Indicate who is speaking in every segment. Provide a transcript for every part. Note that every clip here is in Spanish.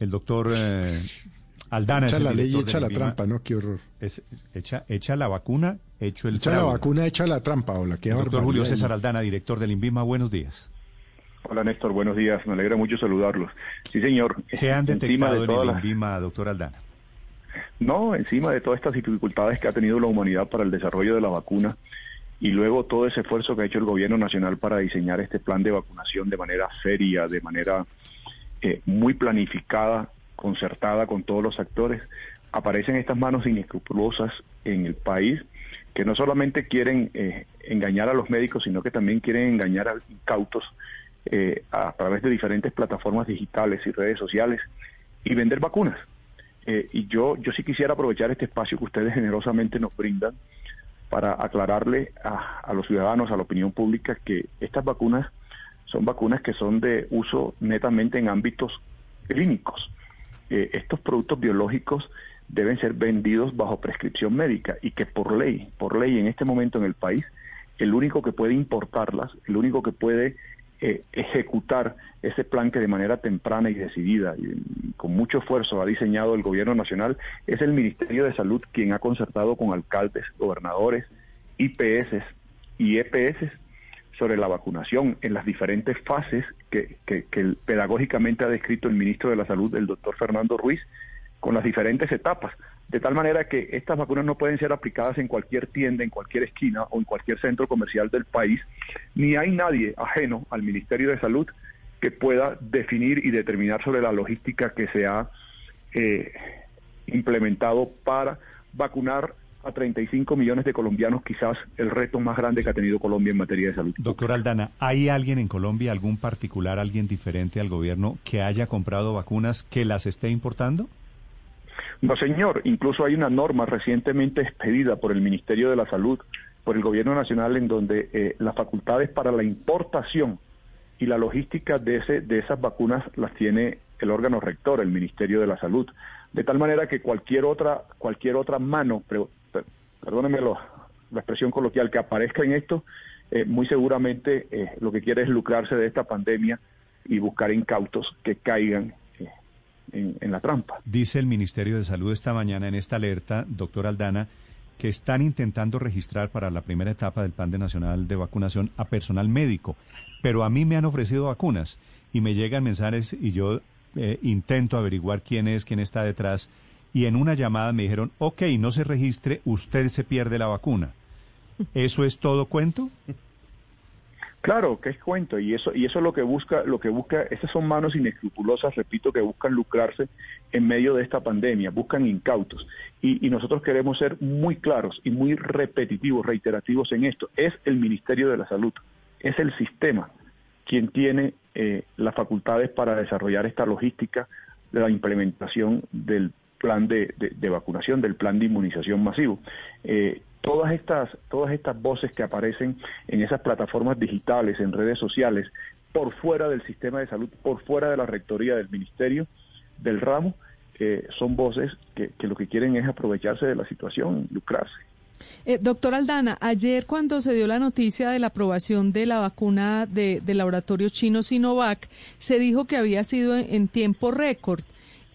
Speaker 1: el doctor eh, Aldana.
Speaker 2: Echa
Speaker 1: es el
Speaker 2: la ley y echa la trampa, ¿no? Qué horror.
Speaker 1: Es- echa, echa la vacuna, hecho el
Speaker 2: Echa la vacuna, echa la trampa, hola. Qué
Speaker 1: Doctor. Julio César Aldana, director del INVIMA, buenos días.
Speaker 3: Hola Néstor, buenos días. Me alegra mucho saludarlos. Sí, señor.
Speaker 1: ¿Qué han detectado
Speaker 3: de
Speaker 1: en el
Speaker 3: las-
Speaker 1: doctor Aldana?
Speaker 3: No, encima de todas estas dificultades que ha tenido la humanidad para el desarrollo de la vacuna y luego todo ese esfuerzo que ha hecho el gobierno nacional para diseñar este plan de vacunación de manera seria, de manera eh, muy planificada, concertada con todos los actores, aparecen estas manos inescrupulosas en el país que no solamente quieren eh, engañar a los médicos, sino que también quieren engañar a incautos eh, a través de diferentes plataformas digitales y redes sociales y vender vacunas. Eh, y yo, yo sí quisiera aprovechar este espacio que ustedes generosamente nos brindan para aclararle a, a los ciudadanos, a la opinión pública, que estas vacunas son vacunas que son de uso netamente en ámbitos clínicos. Eh, estos productos biológicos deben ser vendidos bajo prescripción médica y que por ley, por ley en este momento en el país, el único que puede importarlas, el único que puede eh, ejecutar ese plan que de manera temprana y decidida y con mucho esfuerzo ha diseñado el gobierno nacional es el Ministerio de Salud quien ha concertado con alcaldes, gobernadores, IPS y EPS sobre la vacunación en las diferentes fases que, pedagógicamente ha descrito el ministro de la Salud, el doctor Fernando Ruiz, con las diferentes etapas, de tal manera que estas vacunas no pueden ser aplicadas en cualquier tienda, en cualquier esquina o en cualquier centro comercial del país, ni hay nadie ajeno al Ministerio de Salud que pueda definir y determinar sobre la logística que se ha eh, implementado para vacunar a 35 millones de colombianos, quizás el reto más grande que ha tenido Colombia en materia de salud.
Speaker 1: Doctor Aldana, ¿hay alguien en Colombia, algún particular, alguien diferente al gobierno que haya comprado vacunas que las esté importando?
Speaker 3: No, señor. Incluso hay una norma recientemente expedida por el Ministerio de la Salud, por el Gobierno Nacional, en donde eh, las facultades para la importación y la logística de, ese, de esas vacunas las tiene el órgano rector, el Ministerio de la Salud. De tal manera que cualquier otra, cualquier otra mano, perdónenme lo- la expresión coloquial, que aparezca en esto, eh, muy seguramente eh, lo que quiere es lucrarse de esta pandemia y buscar incautos que caigan eh, en- en la trampa.
Speaker 1: Dice el Ministerio de Salud esta mañana en esta alerta, doctor Aldana, que están intentando registrar para la primera etapa del Plan de Nacional de Vacunación a personal médico. Pero a mí me han ofrecido vacunas y me llegan mensajes y yo eh, intento averiguar quién es, quién está detrás. Y en una llamada me dijeron, ok, no se registre, usted se pierde la vacuna. ¿Eso es todo cuento?
Speaker 3: Claro, que es cuento y eso y eso es lo que busca, lo que busca, esas son manos inescrupulosas, repito, que buscan lucrarse en medio de esta pandemia, buscan incautos y, y nosotros queremos ser muy claros y muy repetitivos, reiterativos en esto. Es el Ministerio de la Salud, es el sistema quien tiene eh, las facultades para desarrollar esta logística de la implementación del plan de, de- vacunación, del plan de inmunización masivo. Eh, todas estas, todas estas voces que aparecen en esas plataformas digitales, en redes sociales, por fuera del sistema de salud, por fuera de la rectoría del ministerio, del ramo, eh, son voces que, que lo que quieren es aprovecharse de la situación, lucrarse.
Speaker 4: Eh, doctor Aldana, ayer cuando se dio la noticia de la aprobación de la vacuna de, del laboratorio chino Sinovac, se dijo que había sido en tiempo récord.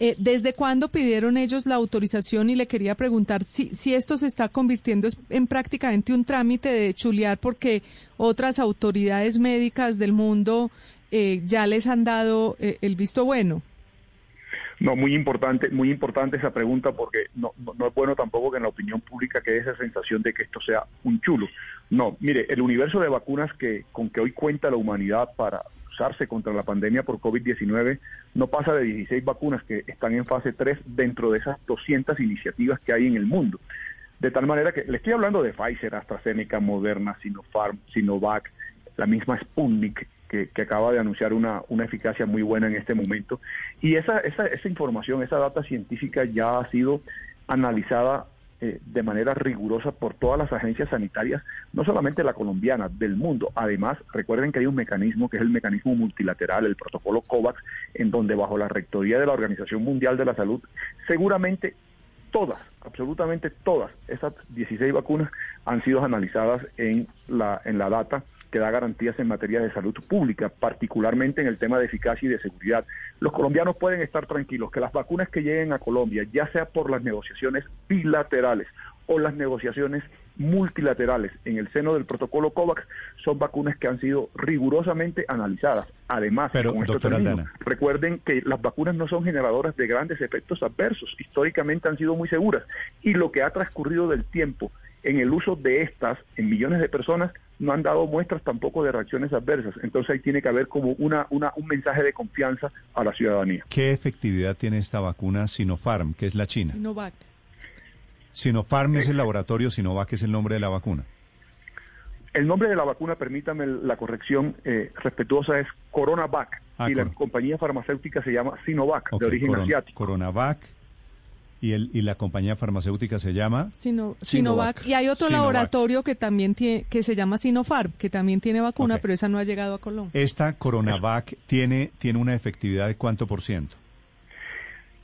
Speaker 4: Eh, ¿Desde cuándo pidieron ellos la autorización? Y le quería preguntar si, si esto se está convirtiendo en prácticamente un trámite de chulear porque otras autoridades médicas del mundo eh, ya les han dado eh, el visto bueno.
Speaker 3: No, muy importante, muy importante esa pregunta porque no, no, no es bueno tampoco que en la opinión pública quede esa sensación de que esto sea un chulo. No, mire, el universo de vacunas que con que hoy cuenta la humanidad para usarse contra la pandemia por COVID-19 no pasa de 16 vacunas que están en fase 3 dentro de esas 200 iniciativas que hay en el mundo. De tal manera que le estoy hablando de Pfizer, AstraZeneca, Moderna, Sinopharm, Sinovac, la misma Sputnik, que, que acaba de anunciar una, una eficacia muy buena en este momento. Y esa, esa, esa información, esa data científica ya ha sido analizada eh, de manera rigurosa por todas las agencias sanitarias, no solamente la colombiana, del mundo. Además, recuerden que hay un mecanismo que es el mecanismo multilateral, el protocolo COVAX, en donde bajo la rectoría de la Organización Mundial de la Salud, seguramente todas, absolutamente todas esas 16 vacunas han sido analizadas en la, en la data que da garantías en materia de salud pública, particularmente en el tema de eficacia y de seguridad. Los colombianos pueden estar tranquilos que las vacunas que lleguen a Colombia, ya sea por las negociaciones bilaterales o las negociaciones multilaterales en el seno del protocolo COVAX son vacunas que han sido rigurosamente analizadas. Además,
Speaker 1: Pero,
Speaker 3: recuerden que las vacunas no son generadoras de grandes efectos adversos. Históricamente han sido muy seguras. Y lo que ha transcurrido del tiempo en el uso de estas en millones de personas no han dado muestras tampoco de reacciones adversas. Entonces ahí tiene que haber como una, una, un mensaje de confianza a la ciudadanía.
Speaker 1: ¿Qué efectividad tiene esta vacuna Sinopharm, que es la China?
Speaker 4: Sinovac.
Speaker 1: Sinopharm es el laboratorio, Sinovac es el nombre de la vacuna.
Speaker 3: El nombre de la vacuna, permítame la corrección eh, respetuosa, es Coronavac. Ah, y la compañía farmacéutica se llama Sinovac, de origen asiático.
Speaker 1: Coronavac. Y, el, y la compañía farmacéutica se llama
Speaker 4: Sinovac. Y hay otro laboratorio que también tiene, que se llama Sinopharm, que también tiene vacuna, pero esa no ha llegado a Colombia.
Speaker 1: Esta Coronavac tiene, tiene una efectividad de cuánto por ciento?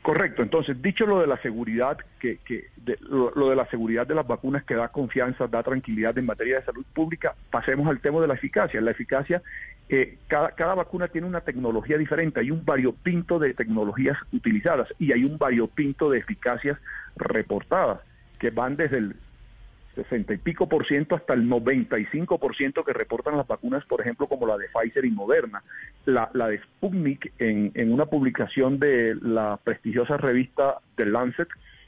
Speaker 3: Correcto. Entonces, dicho lo de la seguridad, que, que lo, de la seguridad de las vacunas que da confianza, da tranquilidad en materia de salud pública, pasemos al tema de la eficacia. La eficacia, eh, cada, cada vacuna tiene una tecnología diferente. Hay un variopinto de tecnologías utilizadas y hay un variopinto de eficacias reportadas que van desde el 60 y pico por ciento hasta el 95 por ciento que reportan las vacunas, por ejemplo, como la de Pfizer y Moderna. La, de Sputnik, en, una publicación de la prestigiosa revista The Lancet,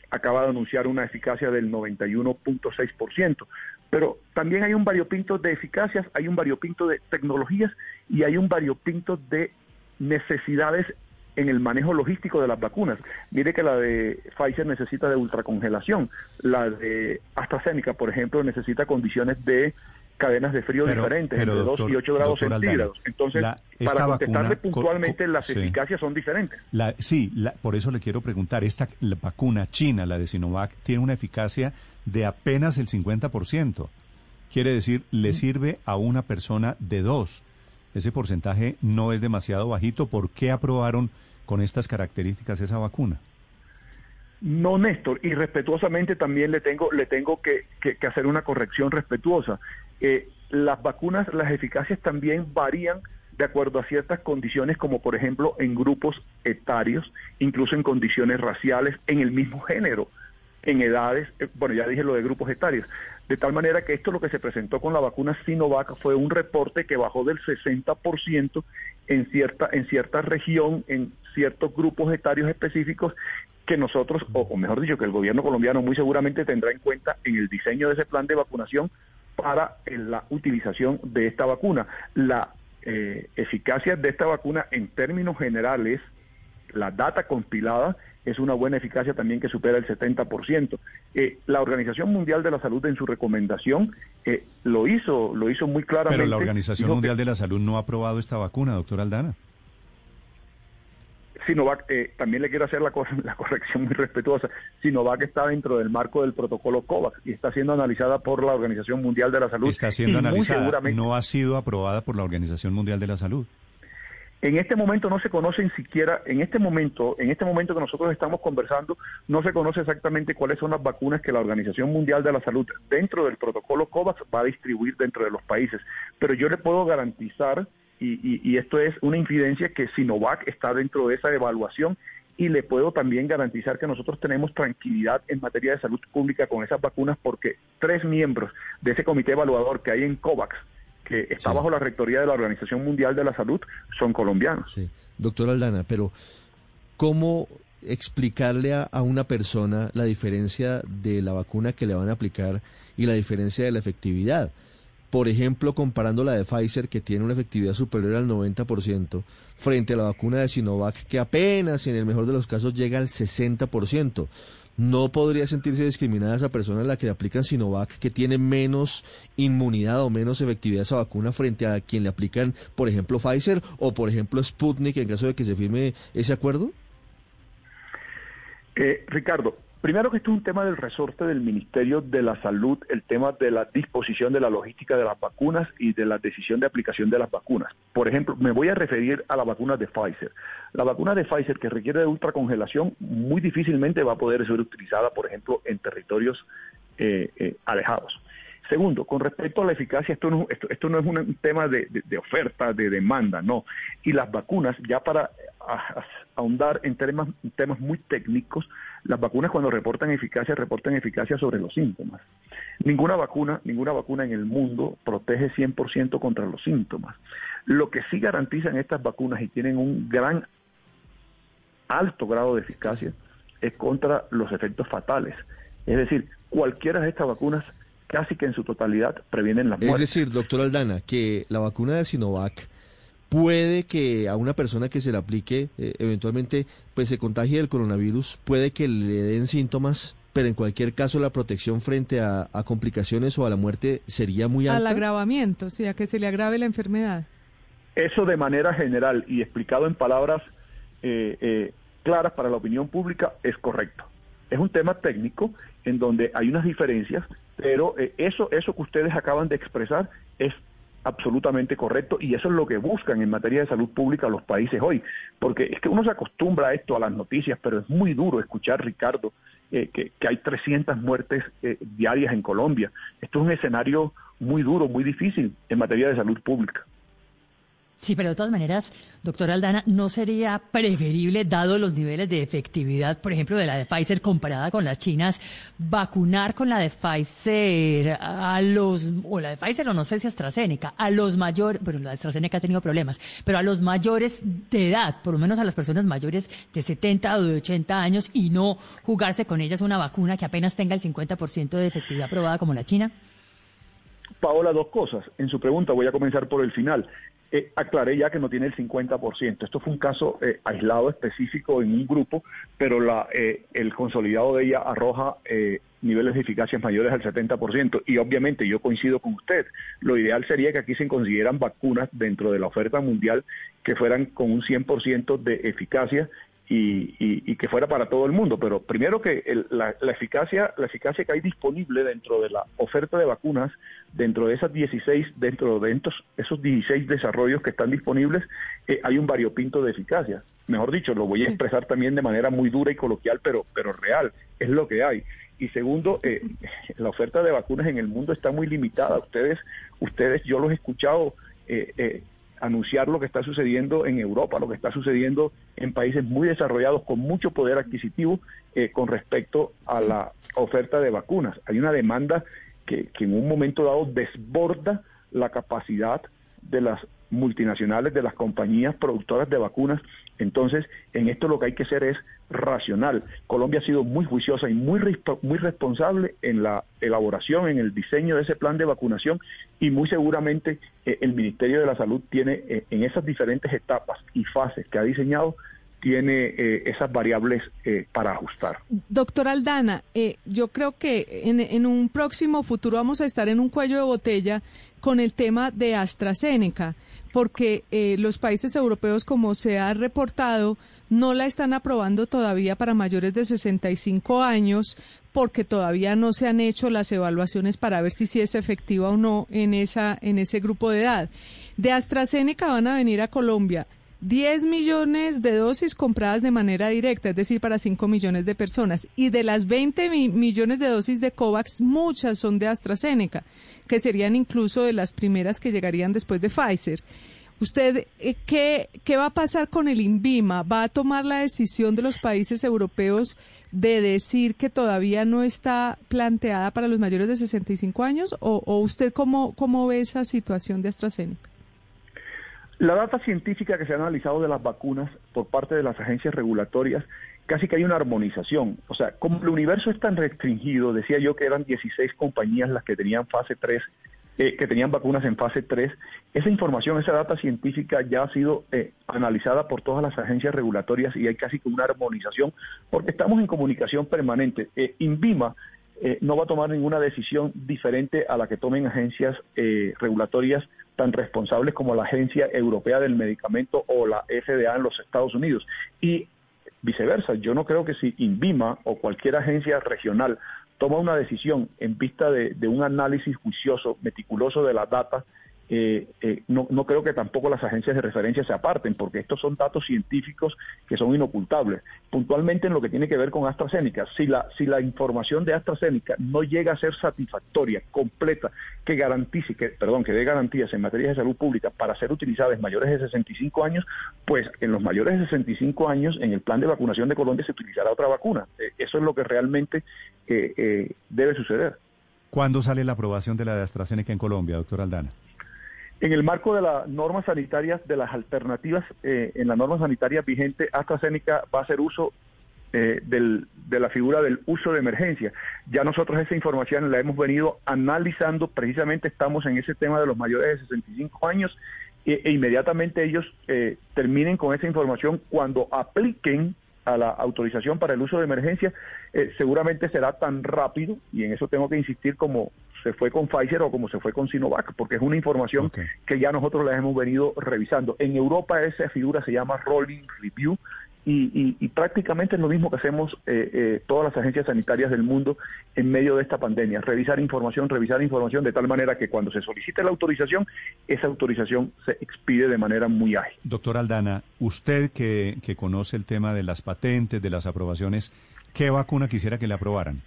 Speaker 3: acaba de anunciar una eficacia del 91.6%. por ciento. Pero también hay un variopinto de eficacias, hay un variopinto de tecnologías y hay un variopinto de necesidades en el manejo logístico de las vacunas. Mire que la de Pfizer necesita de ultracongelación, la de AstraZeneca, por ejemplo, necesita condiciones de cadenas de frío diferentes, entre 2 y 8 grados centígrados. Entonces, para contestarle puntualmente, las eficacias son diferentes.
Speaker 1: La, sí, por eso le quiero preguntar, esta vacuna china, la de Sinovac, tiene una eficacia de apenas el 50%. Quiere decir, le sirve a una persona de dos. Ese porcentaje no es demasiado bajito. ¿Por qué aprobaron con estas características esa vacuna?
Speaker 3: No, Néstor, y respetuosamente también le tengo, le tengo que, hacer una corrección respetuosa. Eh, las vacunas, las eficacias también varían de acuerdo a ciertas condiciones, como por ejemplo en grupos etarios, incluso en condiciones raciales, en el mismo género, en edades, eh, bueno, ya dije lo de grupos etarios, de tal manera que esto lo que se presentó con la vacuna Sinovac fue un reporte que bajó del 60% en cierta, en cierta región, en ciertos grupos etarios específicos que nosotros, o, mejor dicho, que el gobierno colombiano muy seguramente tendrá en cuenta en el diseño de ese plan de vacunación para la utilización de esta vacuna. La eh, eficacia de esta vacuna en términos generales, la data compilada, es una buena eficacia también que supera el 70%. Eh, la Organización Mundial de la Salud en su recomendación eh, lo hizo, lo hizo muy claramente.
Speaker 1: Pero la Organización Mundial de la Salud no ha aprobado esta vacuna, doctor Aldana.
Speaker 3: Sinovac, eh, también le quiero hacer la, la corrección muy respetuosa, Sinovac está dentro del marco del protocolo COVAX y está siendo analizada por la Organización Mundial de la Salud.
Speaker 1: Está siendo analizada, no ha sido aprobada por la Organización Mundial de la Salud.
Speaker 3: En este momento no se conocen siquiera, en este momento, en este momento que nosotros estamos conversando, no se conoce exactamente cuáles son las vacunas que la Organización Mundial de la Salud dentro del protocolo COVAX va a distribuir dentro de los países. Pero yo le puedo garantizar, y, y esto es una infidencia, que Sinovac está dentro de esa evaluación y le puedo también garantizar que nosotros tenemos tranquilidad en materia de salud pública con esas vacunas porque tres miembros de ese comité evaluador que hay en COVAX que está bajo la rectoría de la Organización Mundial de la Salud, son colombianos.
Speaker 5: Sí. Doctor Aldana, pero ¿cómo explicarle a, a, una persona la diferencia de la vacuna que le van a aplicar y la diferencia de la efectividad? Por ejemplo, comparando la de Pfizer, que tiene una efectividad superior al 90%, frente a la vacuna de Sinovac, que apenas en el mejor de los casos llega al 60% no podría sentirse discriminada esa persona a la que le aplican Sinovac, que tiene menos inmunidad o menos efectividad esa vacuna frente a quien le aplican, por ejemplo, Pfizer o, por ejemplo, Sputnik en caso de que se firme ese acuerdo?
Speaker 3: Eh, Ricardo, Primero que esto es un tema del resorte del Ministerio de la Salud, el tema de la disposición de la logística de las vacunas y de la decisión de aplicación de las vacunas. Por ejemplo, me voy a referir a la vacuna de Pfizer. La vacuna de Pfizer que requiere de ultracongelación muy difícilmente va a poder ser utilizada, por ejemplo, en territorios eh, eh, alejados. Segundo, con respecto a la eficacia, esto no, esto, no es un, tema de, oferta, de demanda, no. Y las vacunas, ya para ahondar en temas, temas muy técnicos, las vacunas cuando reportan eficacia, reportan eficacia sobre los síntomas. Ninguna vacuna, ninguna vacuna en el mundo protege 100% contra los síntomas. Lo que sí garantizan estas vacunas y tienen un gran alto grado de eficacia es contra los efectos fatales. Es decir, cualquiera de estas vacunas casi que en su totalidad previenen la muerte.
Speaker 5: Es decir, doctor Aldana, que la vacuna de Sinovac puede que a una persona que se la aplique eh, eventualmente pues se contagie del coronavirus, puede que le den síntomas, pero en cualquier caso la protección frente a, complicaciones o a la muerte sería muy alta.
Speaker 4: Al agravamiento, o sea, que se le agrave la enfermedad.
Speaker 3: Eso de manera general y explicado en palabras eh, eh, claras para la opinión pública es correcto. Es un tema técnico en donde hay unas diferencias, pero eh, eso, eso que ustedes acaban de expresar es absolutamente correcto y eso es lo que buscan en materia de salud pública los países hoy, porque es que uno se acostumbra a esto, a las noticias, pero es muy duro escuchar, Ricardo, eh, que, hay 300 muertes eh, diarias en Colombia. Esto es un escenario muy duro, muy difícil en materia de salud pública.
Speaker 6: Sí, pero de todas maneras, doctora Aldana, ¿no sería preferible, dado los niveles de efectividad, por ejemplo, de la de Pfizer comparada con las chinas, vacunar con la de Pfizer a los, o la de Pfizer o no sé si AstraZeneca, a los mayores, bueno, la de AstraZeneca ha tenido problemas, pero a los mayores de edad, por lo menos a las personas mayores de 70 o de 80 años y no jugarse con ellas una vacuna que apenas tenga el 50% de efectividad probada como la china?
Speaker 3: Paola, dos cosas. En su pregunta voy a comenzar por el final. Eh, aclaré ya que no tiene el 50%. Esto fue un caso eh, aislado, específico en un grupo, pero la, eh, el consolidado de ella arroja niveles de eficacia mayores al 70%. Y obviamente yo coincido con usted. Lo ideal sería que aquí se consideran vacunas dentro de la oferta mundial que fueran con un 100% de eficacia y, que fuera para todo el mundo. Pero primero que la, eficacia, la eficacia que hay disponible dentro de la oferta de vacunas, dentro de esas 16, dentro de esos 16 desarrollos que están disponibles, eh, hay un variopinto de eficacia. Mejor dicho, lo voy a expresar también de manera muy dura y coloquial, pero, pero real, es lo que hay. Y segundo, eh, la oferta de vacunas en el mundo está muy limitada. Ustedes, ustedes, yo los he escuchado eh, eh anunciar lo que está sucediendo en Europa, lo que está sucediendo en países muy desarrollados con mucho poder adquisitivo eh, con respecto a la oferta de vacunas. Hay una demanda que, que en un momento dado desborda la capacidad de las multinacionales, de las compañías productoras de vacunas. Entonces, en esto lo que hay que hacer es racional. Colombia ha sido muy juiciosa y muy, muy responsable en la elaboración, en el diseño de ese plan de vacunación y muy seguramente eh, el Ministerio de la Salud tiene eh, en esas diferentes etapas y fases que ha diseñado tiene eh, esas variables para ajustar.
Speaker 4: Doctor Aldana, yo creo que en, en, un próximo futuro vamos a estar en un cuello de botella con el tema de AstraZeneca porque eh, los países europeos, como se ha reportado, no la están aprobando todavía para mayores de 65 años porque todavía no se han hecho las evaluaciones para ver si, si es efectiva o no en, esa, en ese grupo de edad. De AstraZeneca van a venir a Colombia 10 millones de dosis compradas de manera directa, es decir, para 5 millones de personas. Y de las 20 millones de dosis de COVAX, muchas son de AstraZeneca, que serían incluso de las primeras que llegarían después de Pfizer. ¿Usted eh, qué, qué va a pasar con el INVIMA? ¿Va a tomar la decisión de los países europeos de decir que todavía no está planteada para los mayores de 65 años? ¿O, o usted cómo, cómo ve esa situación de AstraZeneca?
Speaker 3: La data científica que se ha analizado de las vacunas por parte de las agencias regulatorias, casi que hay una armonización. O sea, como el universo es tan restringido, decía yo que eran 16 compañías las que tenían fase 3, eh, que tenían vacunas en fase 3, esa información, esa data científica ya ha sido eh, analizada por todas las agencias regulatorias y hay casi que una armonización, porque estamos en comunicación permanente. Eh, INVIMA eh, no va a tomar ninguna decisión diferente a la que tomen agencias eh, regulatorias tan responsables como la Agencia Europea del Medicamento o la FDA en los Estados Unidos. Y viceversa, yo no creo que si INVIMA o cualquier agencia regional toma una decisión en vista de, un análisis juicioso, meticuloso de la data, eh, eh, no, no, creo que tampoco las agencias de referencia se aparten, porque estos son datos científicos que son inocultables. Puntualmente en lo que tiene que ver con AstraZeneca, si la, si la información de AstraZeneca no llega a ser satisfactoria, completa, que garantice, que, perdón, que dé garantías en materia de salud pública para ser utilizadas en mayores de 65 años, pues en los mayores de 65 años, en el plan de vacunación de Colombia se utilizará otra vacuna. Eh, eso es lo que realmente debe suceder.
Speaker 1: ¿Cuándo sale la aprobación de la de AstraZeneca en Colombia, doctor Aldana?
Speaker 3: En el marco de las normas sanitarias, de las alternativas, eh, en la norma sanitaria vigente, AstraZeneca va a hacer uso eh, de la figura del uso de emergencia. Ya nosotros esa información la hemos venido analizando, precisamente estamos en ese tema de los mayores de 65 años e, e inmediatamente ellos eh, terminen con esa información cuando apliquen a la autorización para el uso de emergencia, seguramente será tan rápido, y en eso tengo que insistir como se fue con Pfizer o como se fue con Sinovac, porque es una información que ya nosotros la hemos venido revisando. En Europa esa figura se llama Rolling Review y, prácticamente es lo mismo que hacemos eh, eh, todas las agencias sanitarias del mundo en medio de esta pandemia, revisar información, revisar información de tal manera que cuando se solicite la autorización, esa autorización se expide de manera muy ágil.
Speaker 1: Doctor Aldana, usted que, que conoce el tema de las patentes, de las aprobaciones, ¿qué vacuna quisiera que le aprobaran,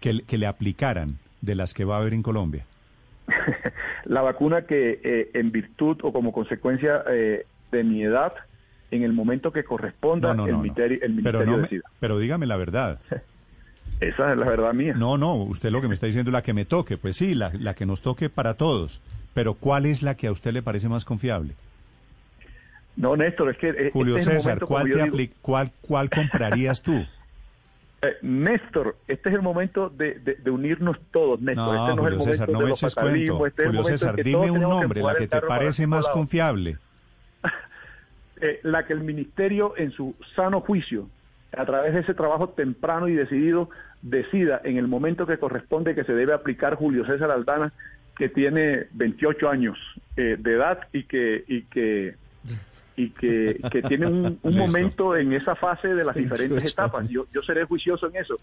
Speaker 1: que, que le aplicaran? De las que va a haber en Colombia?
Speaker 3: la vacuna que eh, en virtud o como consecuencia eh, de mi edad, en el momento que corresponda, el, ministerio, el
Speaker 1: pero decida. Pero dígame la verdad.
Speaker 3: Esa es la verdad mía.
Speaker 1: No, no, usted lo que me está diciendo es la que me toque. Pues sí, la, la que nos toque para todos. Pero ¿cuál es la que a usted le parece más confiable?
Speaker 3: No, Néstor, es que... Eh,
Speaker 1: Julio este César, ¿cuál, te ¿cuál, ¿cuál comprarías tú?
Speaker 3: Eh, Néstor, este es el momento de, unirnos todos, Néstor.
Speaker 1: No,
Speaker 3: este
Speaker 1: no Julio César, no me eches cuento. Este Julio César, dime un nombre, la que te parece más confiable.
Speaker 3: Eh, la que el Ministerio, en su sano juicio, a través de ese trabajo temprano y decidido, decida en el momento que corresponde que se debe aplicar Julio César Aldana, que tiene 28 años eh, de edad y que, y que y que, que tiene un, un momento en esa fase de las diferentes etapas. Yo, yo seré juicioso en eso.